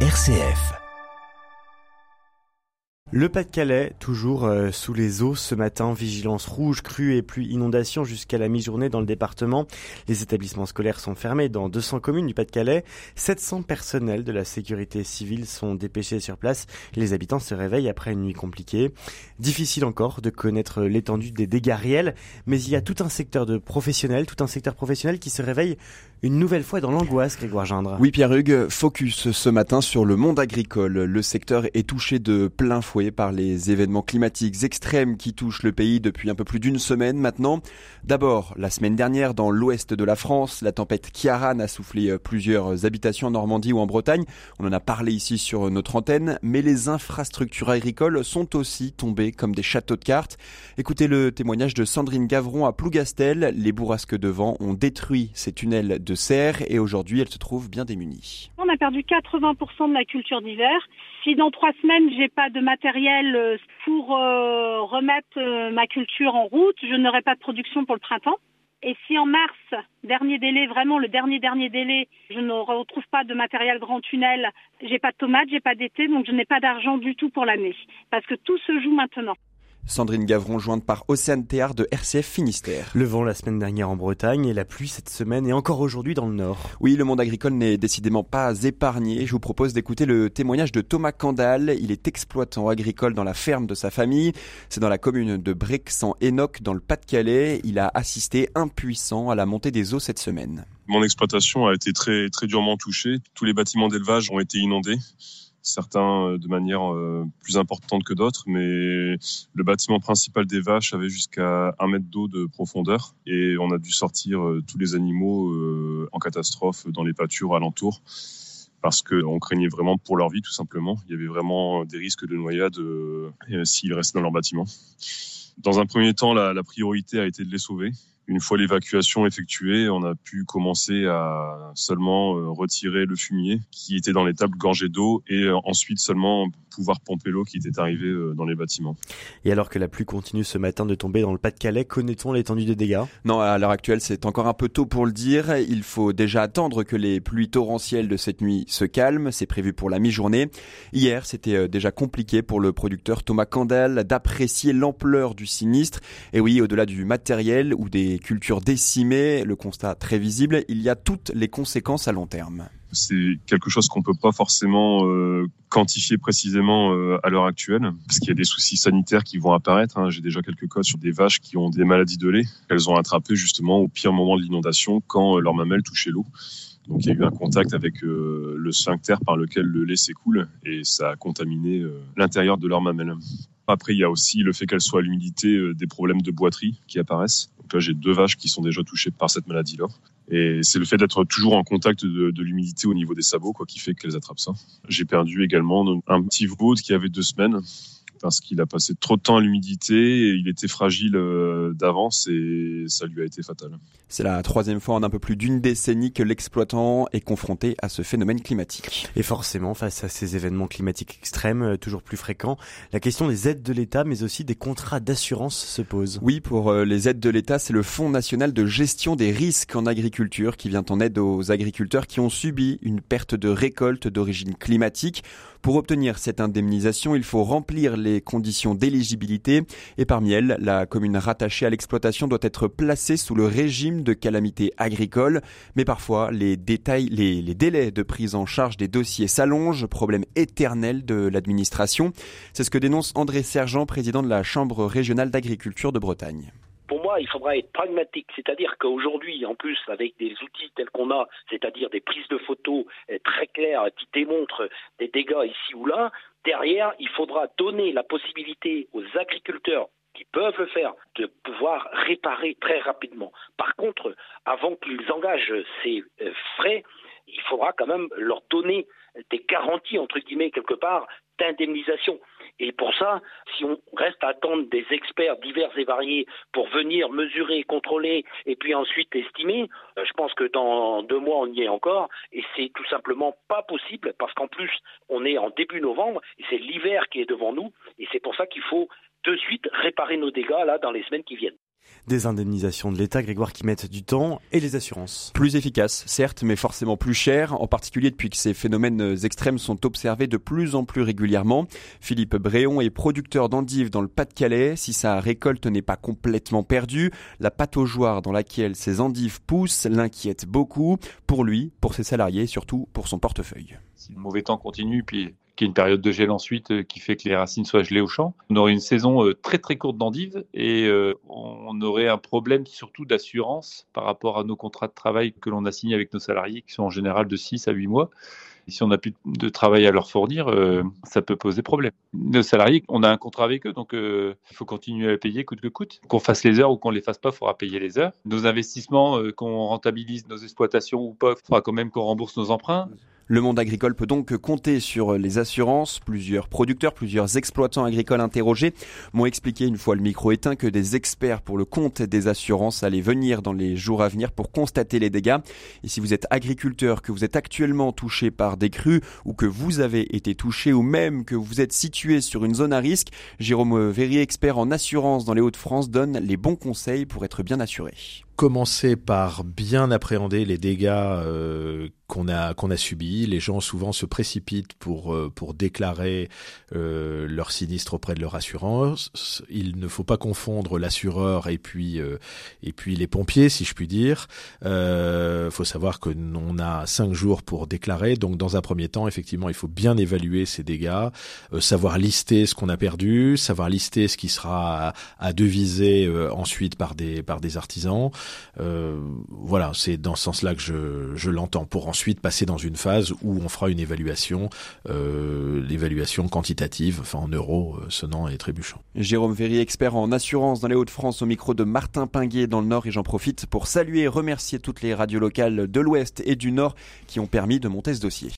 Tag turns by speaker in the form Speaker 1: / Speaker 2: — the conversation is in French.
Speaker 1: RCF.
Speaker 2: Le Pas-de-Calais, toujours euh, sous les eaux ce matin, vigilance rouge, crue et pluie inondation jusqu'à la mi-journée dans le département. Les établissements scolaires sont fermés dans 200 communes du Pas-de-Calais. 700 personnels de la sécurité civile sont dépêchés sur place. Les habitants se réveillent après une nuit compliquée. Difficile encore de connaître l'étendue des dégâts réels, mais il y a tout un secteur de professionnels, tout un secteur professionnel qui se réveille une nouvelle fois dans l'angoisse, Grégoire Gindre.
Speaker 3: Oui, Pierre Hugues, focus ce matin sur le monde agricole. Le secteur est touché de plein fouet par les événements climatiques extrêmes qui touchent le pays depuis un peu plus d'une semaine maintenant. D'abord, la semaine dernière, dans l'ouest de la France, la tempête Kiaran a soufflé plusieurs habitations en Normandie ou en Bretagne. On en a parlé ici sur notre antenne, mais les infrastructures agricoles sont aussi tombées comme des châteaux de cartes. Écoutez le témoignage de Sandrine Gavron à Plougastel. Les bourrasques de vent ont détruit ces tunnels de serre et aujourd'hui elle se trouve bien démunie.
Speaker 4: On a perdu 80% de la culture d'hiver. Si dans trois semaines j'ai pas de matériel euh, pour euh, remettre euh, ma culture en route, je n'aurai pas de production pour le printemps. Et si en mars, dernier délai, vraiment le dernier dernier délai, je ne retrouve pas de matériel grand tunnel, j'ai pas de tomates, j'ai pas d'été, donc je n'ai pas d'argent du tout pour l'année. Parce que tout se joue maintenant.
Speaker 3: Sandrine Gavron jointe par Océane Théard de RCF Finistère.
Speaker 2: Le vent la semaine dernière en Bretagne et la pluie cette semaine et encore aujourd'hui dans le nord.
Speaker 3: Oui, le monde agricole n'est décidément pas épargné. Je vous propose d'écouter le témoignage de Thomas Candal. Il est exploitant agricole dans la ferme de sa famille. C'est dans la commune de Brexan-Enoch dans le Pas-de-Calais. Il a assisté impuissant à la montée des eaux cette semaine.
Speaker 5: Mon exploitation a été très, très durement touchée. Tous les bâtiments d'élevage ont été inondés certains euh, de manière euh, plus importante que d'autres, mais le bâtiment principal des vaches avait jusqu'à un mètre d'eau de profondeur et on a dû sortir euh, tous les animaux en catastrophe dans les pâtures alentours parce qu'on craignait vraiment pour leur vie tout simplement. Il y avait vraiment des risques de noyade s'ils restaient dans leur bâtiment. Dans un premier temps, la, la priorité a été de les sauver une fois l'évacuation effectuée, on a pu commencer à seulement euh, retirer le fumier qui était dans les tables gorgées d'eau et euh, ensuite seulement pouvoir pomper l'eau qui était arrivée euh, dans les bâtiments.
Speaker 2: Et alors que la pluie continue ce matin de tomber dans le Pas-de-Calais, connaît-on l'étendue des dégâts?
Speaker 3: Non, à l'heure actuelle, c'est encore un peu tôt pour le dire. Il faut déjà attendre que les pluies torrentielles de cette nuit se calment. C'est prévu pour la mi-journée. Hier, c'était déjà compliqué pour le producteur Thomas Candel d'apprécier l'ampleur du sinistre. Et oui, au-delà du matériel ou des culture décimée, le constat très visible, il y a toutes les conséquences à long terme.
Speaker 5: C'est quelque chose qu'on peut pas forcément euh, quantifier précisément euh, à l'heure actuelle, parce qu'il y a des soucis sanitaires qui vont apparaître. Hein. J'ai déjà quelques cas sur des vaches qui ont des maladies de lait qu'elles ont attrapées justement au pire moment de l'inondation quand euh, leur mamelle touchait l'eau. Donc il y a eu un contact avec le sphincter par lequel le lait s'écoule et ça a contaminé l'intérieur de leur mamelle. Après, il y a aussi le fait qu'elle soit à l'humidité, des problèmes de boiterie qui apparaissent. Là, j'ai deux vaches qui sont déjà touchées par cette maladie-là. Et c'est le fait d'être toujours en contact de, de l'humidité au niveau des sabots, quoi, qui fait qu'elles attrapent ça. J'ai perdu également un petit veau qui avait deux semaines parce qu'il a passé trop de temps à l'humidité et il était fragile euh, d'avance et ça lui a été fatal.
Speaker 3: C'est la troisième fois en un peu plus d'une décennie que l'exploitant est confronté à ce phénomène climatique.
Speaker 2: Et forcément, face à ces événements climatiques extrêmes, euh, toujours plus fréquents, la question des aides de l'État, mais aussi des contrats d'assurance se pose.
Speaker 3: Oui, pour euh, les aides de l'État, c'est le Fonds national de gestion des risques en agriculture qui vient en aide aux agriculteurs qui ont subi une perte de récolte d'origine climatique. Pour obtenir cette indemnisation, il faut remplir les conditions d'éligibilité et parmi elles, la commune rattachée à l'exploitation doit être placée sous le régime de calamité agricole. Mais parfois, les détails, les, les délais de prise en charge des dossiers s'allongent, problème éternel de l'administration. C'est ce que dénonce André Sergent, président de la Chambre régionale d'agriculture de Bretagne
Speaker 6: pour moi, il faudra être pragmatique, c'est-à-dire qu'aujourd'hui, en plus, avec des outils tels qu'on a, c'est-à-dire des prises de photos euh, très claires qui démontrent des dégâts ici ou là, derrière, il faudra donner la possibilité aux agriculteurs qui peuvent le faire, de pouvoir réparer très rapidement. Par contre, avant qu'ils engagent ces euh, frais, il faudra quand même leur donner des garanties, entre guillemets, quelque part, d'indemnisation. Et pour ça, si on reste à attendre des experts divers et variés pour venir mesurer, contrôler et puis ensuite estimer, euh, je pense que dans deux mois on y est encore et c'est tout simplement pas possible parce qu'en plus on est en début novembre et c'est l'hiver qui est devant nous et c'est pour ça qu'il faut de suite réparer nos dégâts là dans les semaines qui viennent.
Speaker 2: Des indemnisations de l'État, Grégoire, qui mettent du temps, et les assurances.
Speaker 3: Plus efficaces, certes, mais forcément plus chères, en particulier depuis que ces phénomènes extrêmes sont observés de plus en plus régulièrement. Philippe Bréon est producteur d'endives dans le Pas-de-Calais. Si sa récolte n'est pas complètement perdue, la pataugeoire dans laquelle ces endives poussent l'inquiète beaucoup, pour lui, pour ses salariés, et surtout pour son portefeuille.
Speaker 1: Si le mauvais temps continue, puis qu'il y ait une période de gel ensuite euh, qui fait que les racines soient gelées au champ. On aurait une saison euh, très très courte d'endives et euh, on aurait un problème surtout d'assurance par rapport à nos contrats de travail que l'on a signés avec nos salariés qui sont en général de 6 à 8 mois. Si on n'a plus de travail à leur fournir, ça peut poser problème. Nos salariés, on a un contrat avec eux, donc il faut continuer à les payer coûte que coûte. Qu'on fasse les heures ou qu'on les fasse pas, il faudra payer les heures. Nos investissements, qu'on rentabilise nos exploitations ou pas, il faudra quand même qu'on rembourse nos emprunts.
Speaker 3: Le monde agricole peut donc compter sur les assurances. Plusieurs producteurs, plusieurs exploitants agricoles interrogés m'ont expliqué une fois le micro éteint que des experts pour le compte des assurances allaient venir dans les jours à venir pour constater les dégâts. Et si vous êtes agriculteur, que vous êtes actuellement touché par des crues ou que vous avez été touché ou même que vous êtes situé sur une zone à risque, Jérôme Verrier, expert en assurance dans les Hauts-de-France, donne les bons conseils pour être bien assuré
Speaker 7: commencer par bien appréhender les dégâts euh, qu'on a qu'on a subis. Les gens souvent se précipitent pour euh, pour déclarer euh, leur sinistre auprès de leur assurance. Il ne faut pas confondre l'assureur et puis et puis les pompiers, si je puis dire. Il faut savoir que on a cinq jours pour déclarer. Donc dans un premier temps, effectivement, il faut bien évaluer ces dégâts, savoir lister ce qu'on a perdu, savoir lister ce qui sera à, à deviser ensuite par des par des artisans. Euh, voilà, c'est dans ce sens-là que je, l'entends, pour ensuite passer dans une phase où on fera une évaluation, euh, l'évaluation quantitative, enfin en euros, euh, sonnant et trébuchant.
Speaker 3: Jérôme Verrier, expert en assurance dans les Hauts-de-France, au micro de Martin Pinguet dans le Nord, et j'en profite pour saluer et remercier toutes les radios locales de l'Ouest et du Nord qui ont permis de monter ce dossier.